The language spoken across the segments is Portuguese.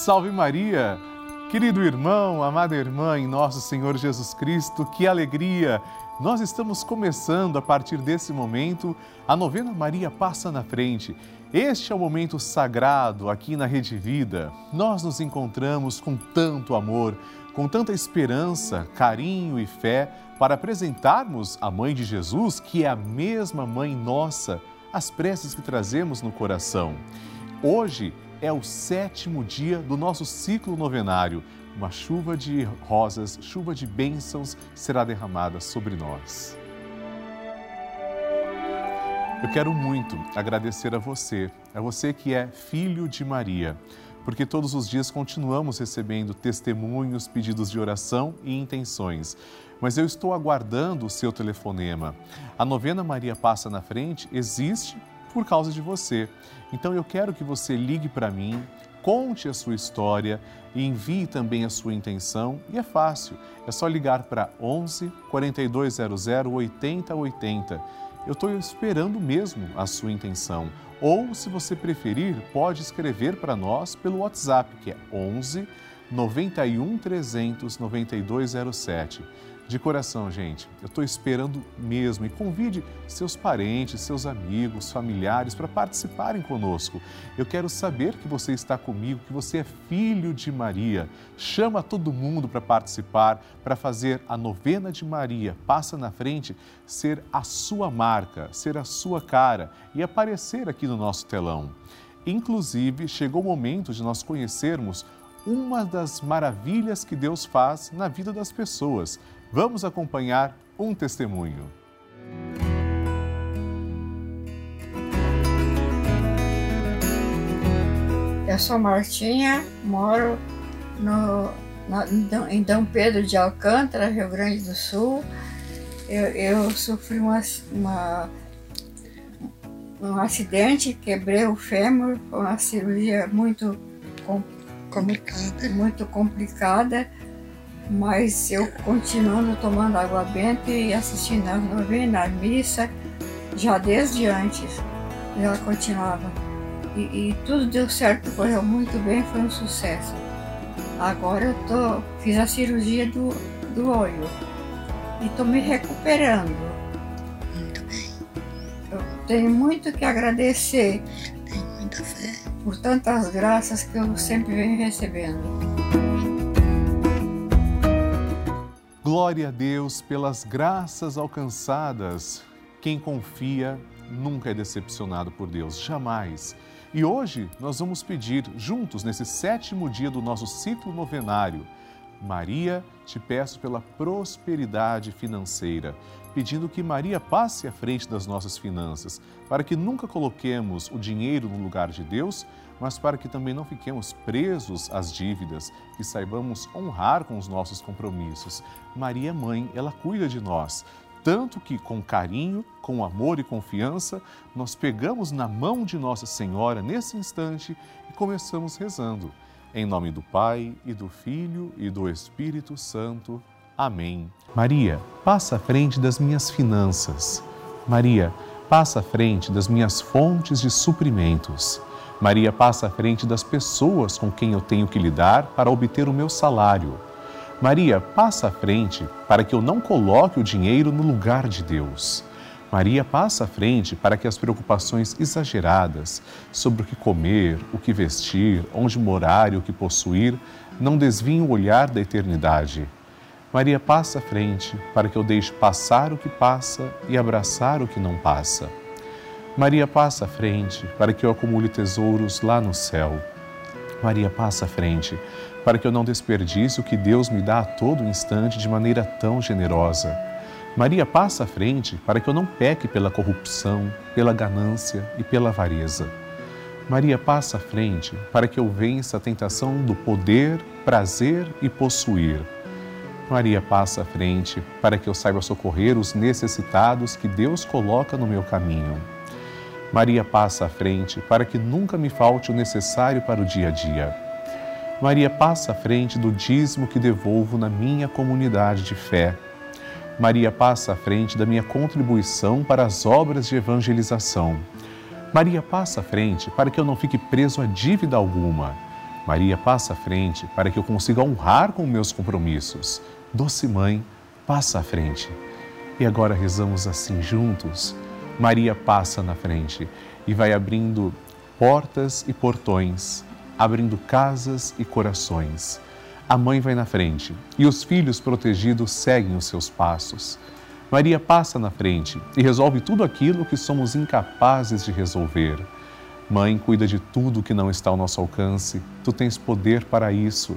Salve Maria! Querido irmão, amada irmã em nosso Senhor Jesus Cristo, que alegria! Nós estamos começando a partir desse momento a novena Maria Passa na Frente. Este é o momento sagrado aqui na Rede Vida. Nós nos encontramos com tanto amor, com tanta esperança, carinho e fé para apresentarmos a Mãe de Jesus, que é a mesma Mãe nossa, as preces que trazemos no coração. Hoje é o sétimo dia do nosso ciclo novenário. Uma chuva de rosas, chuva de bênçãos será derramada sobre nós. Eu quero muito agradecer a você, a você que é filho de Maria, porque todos os dias continuamos recebendo testemunhos, pedidos de oração e intenções. Mas eu estou aguardando o seu telefonema. A novena Maria Passa na Frente existe por causa de você. Então eu quero que você ligue para mim, conte a sua história e envie também a sua intenção. E é fácil, é só ligar para 11 4200 8080. Eu estou esperando mesmo a sua intenção. Ou, se você preferir, pode escrever para nós pelo WhatsApp, que é 11 91 300 9207. De coração, gente, eu estou esperando mesmo e convide seus parentes, seus amigos, familiares para participarem conosco. Eu quero saber que você está comigo, que você é filho de Maria. Chama todo mundo para participar, para fazer a novena de Maria. Passa na frente, ser a sua marca, ser a sua cara e aparecer aqui no nosso telão. Inclusive, chegou o momento de nós conhecermos uma das maravilhas que Deus faz na vida das pessoas. Vamos acompanhar um testemunho. Eu sou Martinha, moro no, em Dom Pedro de Alcântara, Rio Grande do Sul. Eu, eu sofri uma, uma, um acidente, quebrei o fêmur, foi uma cirurgia muito complicada. Muito complicada, mas eu continuando tomando água benta e assistindo as novenas, a missa, já desde antes, ela continuava. E, e, tudo deu certo, correu muito bem, foi um sucesso. Agora eu tô, fiz a cirurgia do, do olho e estou me recuperando. Muito bem. Eu tenho muito que agradecer. Tenho muita fé por tantas graças que eu sempre venho recebendo. Glória a Deus pelas graças alcançadas. Quem confia nunca é decepcionado por Deus, jamais. E hoje nós vamos pedir, juntos, nesse sétimo dia do nosso ciclo novenário, Maria, te peço pela prosperidade financeira, pedindo que Maria passe à frente das nossas finanças, para que nunca coloquemos o dinheiro no lugar de Deus, mas para que também não fiquemos presos às dívidas, que saibamos honrar com os nossos compromissos. Maria, mãe, ela cuida de nós. Tanto que, com carinho, com amor e confiança, nós pegamos na mão de Nossa Senhora nesse instante e começamos rezando. Em nome do Pai e do Filho e do Espírito Santo. Amém. Maria, passa à frente das minhas finanças. Maria, passa à frente das minhas fontes de suprimentos. Maria, passa à frente das pessoas com quem eu tenho que lidar para obter o meu salário. Maria, passa à frente para que eu não coloque o dinheiro no lugar de Deus. Maria passa à frente para que as preocupações exageradas sobre o que comer, o que vestir, onde morar e o que possuir não desviem o olhar da eternidade. Maria passa à frente para que eu deixe passar o que passa e abraçar o que não passa. Maria passa à frente para que eu acumule tesouros lá no céu. Maria passa à frente para que eu não desperdice o que Deus me dá a todo instante de maneira tão generosa. Maria passa à frente para que eu não peque pela corrupção, pela ganância e pela avareza. Maria passa à frente para que eu vença a tentação do poder, prazer e possuir. Maria passa à frente para que eu saiba socorrer os necessitados que Deus coloca no meu caminho. Maria passa à frente para que nunca me falte o necessário para o dia a dia. Maria passa à frente do dízimo que devolvo na minha comunidade de fé Maria passa à frente da minha contribuição para as obras de evangelização. Maria passa à frente para que eu não fique preso a dívida alguma. Maria, passa à frente para que eu consiga honrar com meus compromissos. Doce Mãe, passa à frente. E agora rezamos assim juntos. Maria passa na frente e vai abrindo portas e portões, abrindo casas e corações. A mãe vai na frente e os filhos protegidos seguem os seus passos. Maria passa na frente e resolve tudo aquilo que somos incapazes de resolver. Mãe, cuida de tudo que não está ao nosso alcance, tu tens poder para isso.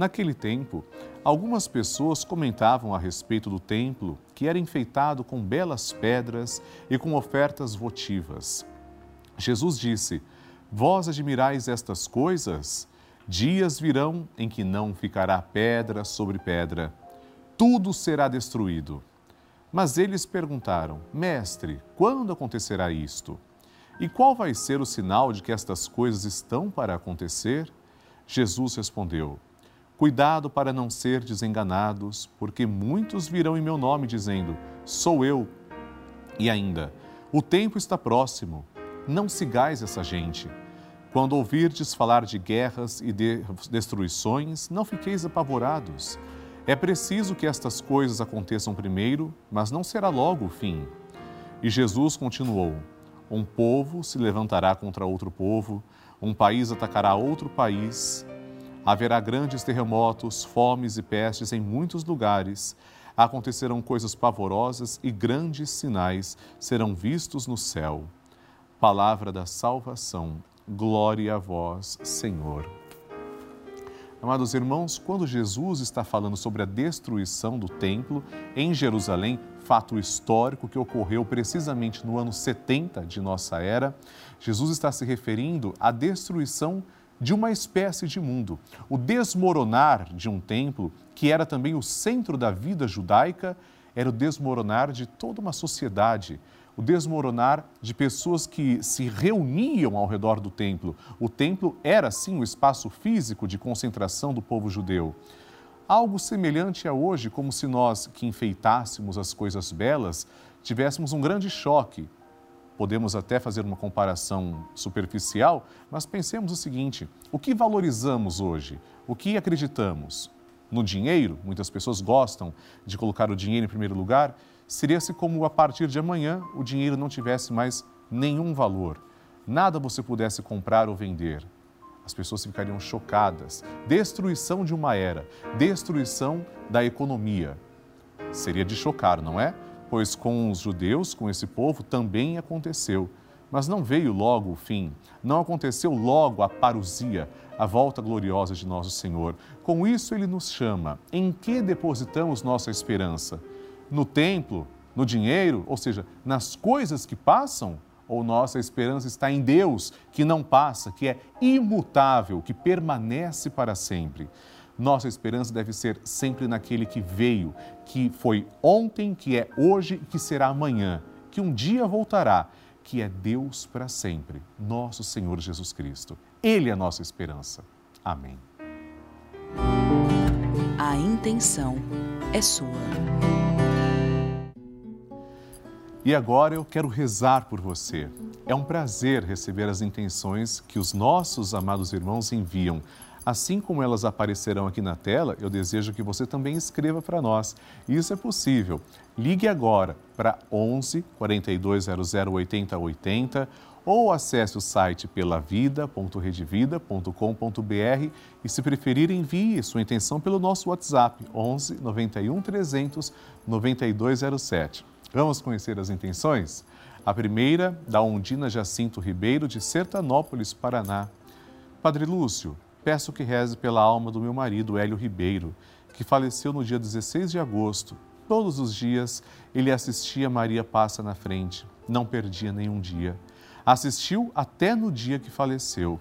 Naquele tempo, algumas pessoas comentavam a respeito do templo que era enfeitado com belas pedras e com ofertas votivas. Jesus disse: Vós admirais estas coisas? Dias virão em que não ficará pedra sobre pedra, tudo será destruído. Mas eles perguntaram: Mestre, quando acontecerá isto? E qual vai ser o sinal de que estas coisas estão para acontecer? Jesus respondeu: Cuidado para não ser desenganados, porque muitos virão em meu nome dizendo: Sou eu. E ainda: O tempo está próximo. Não sigais essa gente. Quando ouvirdes falar de guerras e de destruições, não fiqueis apavorados é preciso que estas coisas aconteçam primeiro, mas não será logo o fim. E Jesus continuou: Um povo se levantará contra outro povo, um país atacará outro país. Haverá grandes terremotos, fomes e pestes em muitos lugares. Acontecerão coisas pavorosas e grandes sinais serão vistos no céu. Palavra da salvação. Glória a vós, Senhor. Amados irmãos, quando Jesus está falando sobre a destruição do templo em Jerusalém, fato histórico que ocorreu precisamente no ano 70 de nossa era, Jesus está se referindo à destruição de uma espécie de mundo, o desmoronar de um templo que era também o centro da vida judaica, era o desmoronar de toda uma sociedade o desmoronar de pessoas que se reuniam ao redor do templo. O templo era, sim, o espaço físico de concentração do povo judeu. Algo semelhante a hoje, como se nós que enfeitássemos as coisas belas tivéssemos um grande choque. Podemos até fazer uma comparação superficial, mas pensemos o seguinte: o que valorizamos hoje? O que acreditamos? No dinheiro, muitas pessoas gostam de colocar o dinheiro em primeiro lugar, seria se como a partir de amanhã o dinheiro não tivesse mais nenhum valor, nada você pudesse comprar ou vender. As pessoas ficariam chocadas. Destruição de uma era, destruição da economia. Seria de chocar, não é? Pois com os judeus, com esse povo, também aconteceu. Mas não veio logo o fim, não aconteceu logo a parousia, a volta gloriosa de nosso Senhor. Com isso, ele nos chama. Em que depositamos nossa esperança? no templo, no dinheiro, ou seja, nas coisas que passam? Ou nossa esperança está em Deus, que não passa, que é imutável, que permanece para sempre? Nossa esperança deve ser sempre naquele que veio, que foi ontem, que é hoje e que será amanhã, que um dia voltará, que é Deus para sempre, nosso Senhor Jesus Cristo. Ele é a nossa esperança. Amém. A intenção é sua. E agora eu quero rezar por você. É um prazer receber as intenções que os nossos amados irmãos enviam. Assim como elas aparecerão aqui na tela, eu desejo que você também escreva para nós. Isso é possível. Ligue agora para 11 4200 8080 ou acesse o site pelavida.redevida.com.br e, se preferir, envie sua intenção pelo nosso WhatsApp 11 91 300 9207. Vamos conhecer as intenções? A primeira, da Ondina Jacinto Ribeiro, de Sertanópolis, Paraná. Padre Lúcio, peço que reze pela alma do meu marido, Hélio Ribeiro, que faleceu no dia 16 de agosto. Todos os dias ele assistia Maria Passa na Frente, não perdia nenhum dia. Assistiu até no dia que faleceu.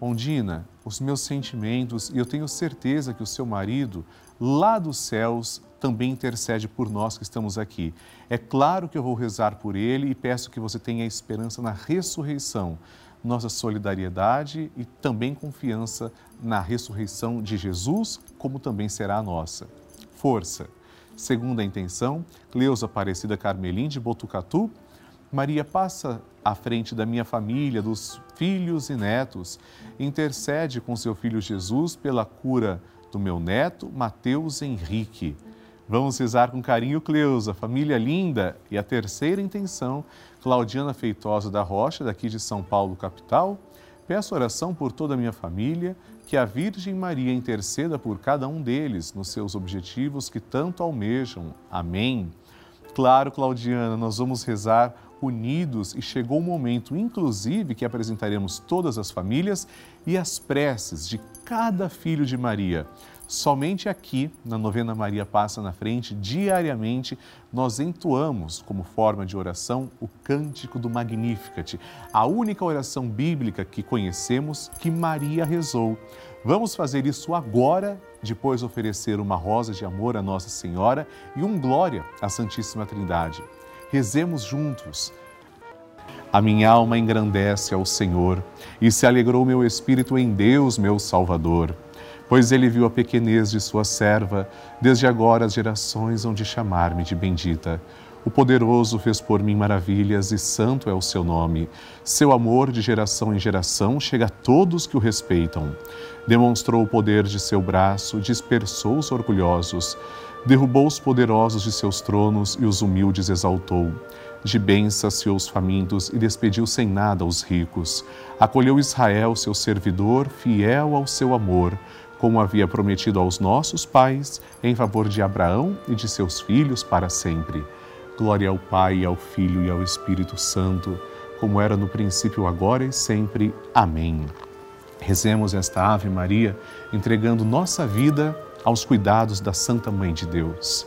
Ondina, os meus sentimentos, e eu tenho certeza que o seu marido, lá dos céus, também intercede por nós que estamos aqui. É claro que eu vou rezar por ele e peço que você tenha esperança na ressurreição, nossa solidariedade e também confiança na ressurreição de Jesus, como também será a nossa. Força! Segunda intenção, Cleusa Aparecida Carmelim de Botucatu, Maria passa à frente da minha família, dos filhos e netos, intercede com seu filho Jesus pela cura do meu neto, Mateus Henrique. Vamos rezar com carinho, Cleusa, família linda. E a terceira intenção, Claudiana Feitosa da Rocha, daqui de São Paulo, capital. Peço oração por toda a minha família, que a Virgem Maria interceda por cada um deles nos seus objetivos que tanto almejam. Amém. Claro, Claudiana, nós vamos rezar unidos e chegou o momento, inclusive, que apresentaremos todas as famílias e as preces de cada filho de Maria. Somente aqui, na Novena Maria Passa na Frente, diariamente, nós entoamos como forma de oração o Cântico do Magnificat, a única oração bíblica que conhecemos que Maria rezou. Vamos fazer isso agora, depois oferecer uma rosa de amor à Nossa Senhora e um glória à Santíssima Trindade. Rezemos juntos. A minha alma engrandece ao Senhor e se alegrou meu espírito em Deus, meu Salvador pois ele viu a pequenez de sua serva, desde agora as gerações hão de chamar-me de bendita. O poderoso fez por mim maravilhas e santo é o seu nome. Seu amor de geração em geração chega a todos que o respeitam. Demonstrou o poder de seu braço, dispersou os orgulhosos, derrubou os poderosos de seus tronos e os humildes exaltou. De bens saciou os famintos e despediu sem nada os ricos. Acolheu Israel, seu servidor, fiel ao seu amor como havia prometido aos nossos pais, em favor de Abraão e de seus filhos para sempre. Glória ao Pai, ao Filho e ao Espírito Santo, como era no princípio, agora e sempre. Amém. Rezemos esta Ave Maria, entregando nossa vida aos cuidados da Santa Mãe de Deus.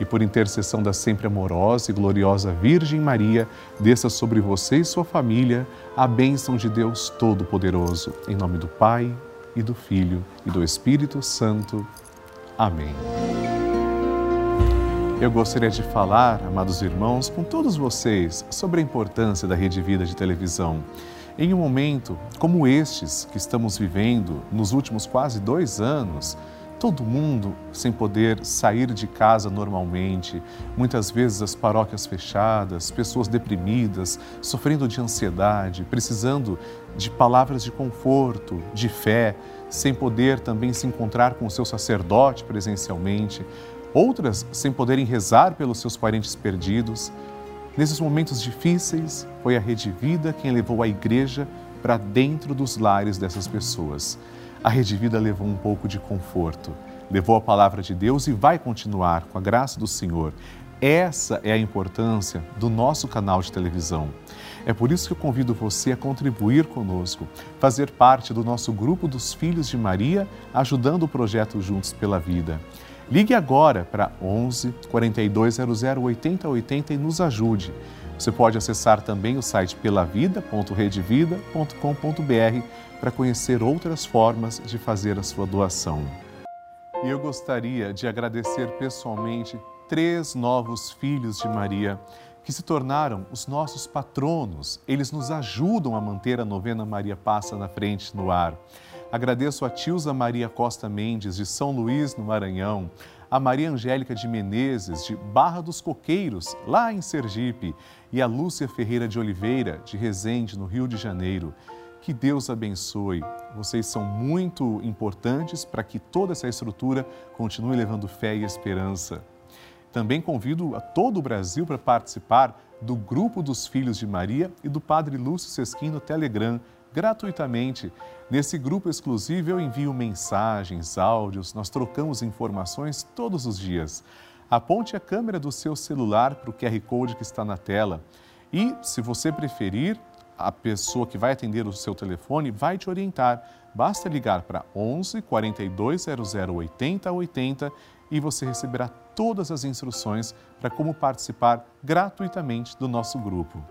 e por intercessão da sempre amorosa e gloriosa Virgem Maria, desça sobre você e sua família a bênção de Deus Todo-Poderoso. Em nome do Pai, e do Filho, e do Espírito Santo. Amém. Eu gostaria de falar, amados irmãos, com todos vocês sobre a importância da Rede Vida de televisão. Em um momento como estes que estamos vivendo nos últimos quase dois anos, todo mundo sem poder sair de casa normalmente, muitas vezes as paróquias fechadas, pessoas deprimidas, sofrendo de ansiedade, precisando de palavras de conforto, de fé, sem poder também se encontrar com o seu sacerdote presencialmente, outras sem poderem rezar pelos seus parentes perdidos. Nesses momentos difíceis, foi a Rede Vida quem levou a igreja para dentro dos lares dessas pessoas a Rede Vida levou um pouco de conforto, levou a palavra de Deus e vai continuar com a graça do Senhor. Essa é a importância do nosso canal de televisão. É por isso que eu convido você a contribuir conosco, fazer parte do nosso grupo dos Filhos de Maria, ajudando o projeto Juntos pela Vida. Ligue agora para 11 4200 8080 e nos ajude. Você pode acessar também o site pelavida.redevida.com.br para conhecer outras formas de fazer a sua doação. E eu gostaria de agradecer pessoalmente três novos filhos de Maria que se tornaram os nossos patronos. Eles nos ajudam a manter a novena Maria Passa na Frente no ar. Agradeço a Tilza Maria Costa Mendes, de São Luís, no Maranhão, a Maria Angélica de Menezes, de Barra dos Coqueiros, lá em Sergipe, e a Lúcia Ferreira de Oliveira, de Resende, no Rio de Janeiro. Que Deus abençoe. Vocês são muito importantes para que toda essa estrutura continue levando fé e esperança. Também convido a todo o Brasil para participar do Grupo dos Filhos de Maria e do Padre Lúcio Sesquim no Telegram, gratuitamente. Nesse grupo exclusivo eu envio mensagens, áudios, nós trocamos informações todos os dias. Aponte a câmera do seu celular para o QR Code que está na tela. E, se você preferir, a pessoa que vai atender o seu telefone vai te orientar. Basta ligar para 11 4200 80 80 e você receberá todas as instruções para como participar gratuitamente do nosso grupo.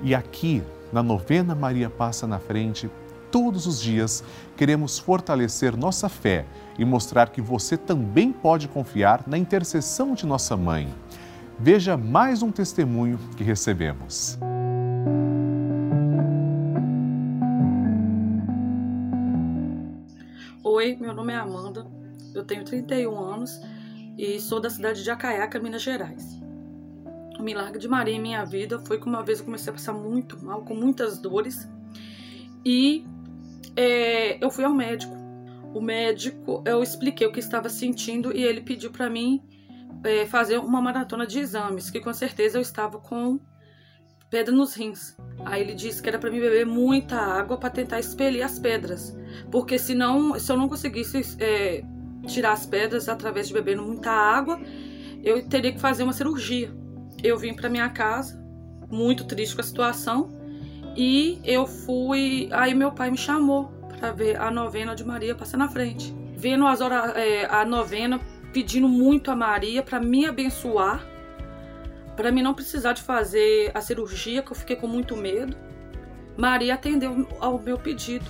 E aqui, na novena Maria Passa na Frente, todos os dias, queremos fortalecer nossa fé e mostrar que você também pode confiar na intercessão de nossa mãe. Veja mais um testemunho que recebemos. Oi, meu nome é Amanda, eu tenho 31 anos e sou da cidade de Acaiaca, Minas Gerais. O milagre de Maria em minha vida foi que uma vez eu comecei a passar muito mal, com muitas dores, e é, eu fui ao médico. O médico, eu expliquei o que estava sentindo e ele pediu para mim é, fazer uma maratona de exames, que com certeza eu estava com pedra nos rins. Aí ele disse que era para mim beber muita água para tentar expelir as pedras, porque senão, se eu não conseguisse é, tirar as pedras através de bebendo muita água, eu teria que fazer uma cirurgia. Eu vim para minha casa, muito triste com a situação, e eu fui. Aí meu pai me chamou para ver a novena de Maria passar na frente. Vendo as horas, é, a novena, pedindo muito a Maria para me abençoar, para mim não precisar de fazer a cirurgia, que eu fiquei com muito medo. Maria atendeu ao meu pedido,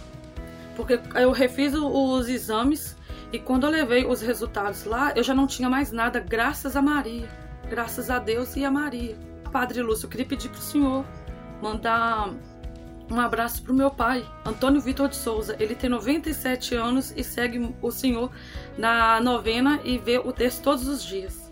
porque eu refiz os exames e quando eu levei os resultados lá, eu já não tinha mais nada, graças a Maria. Graças a Deus e a Maria. Padre Lúcio, eu queria pedir para o senhor mandar um abraço para o meu pai, Antônio Vitor de Souza. Ele tem 97 anos e segue o senhor na novena e vê o texto todos os dias.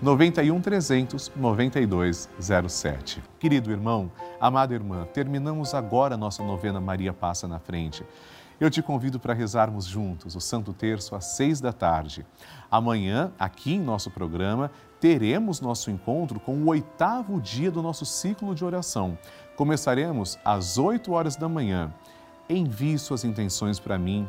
91 300 9207. Querido irmão, amada irmã, terminamos agora a nossa novena Maria Passa na Frente. Eu te convido para rezarmos juntos o Santo Terço às seis da tarde. Amanhã, aqui em nosso programa, teremos nosso encontro com o oitavo dia do nosso ciclo de oração. Começaremos às oito horas da manhã. Envie suas intenções para mim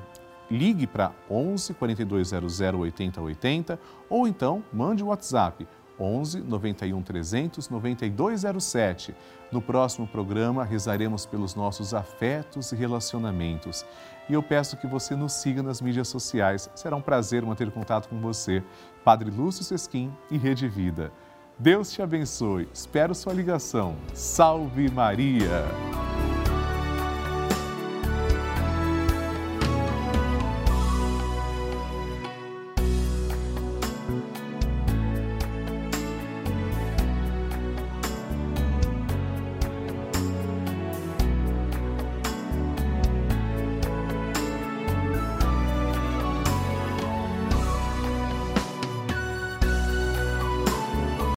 ligue para 11 4200 8080 ou então mande o WhatsApp 11 91 300 9207. No próximo programa rezaremos pelos nossos afetos e relacionamentos. E eu peço que você nos siga nas mídias sociais. Será um prazer manter contato com você. Padre Lúcio Sesquim e Rede Vida. Deus te abençoe. Espero sua ligação. Salve Maria!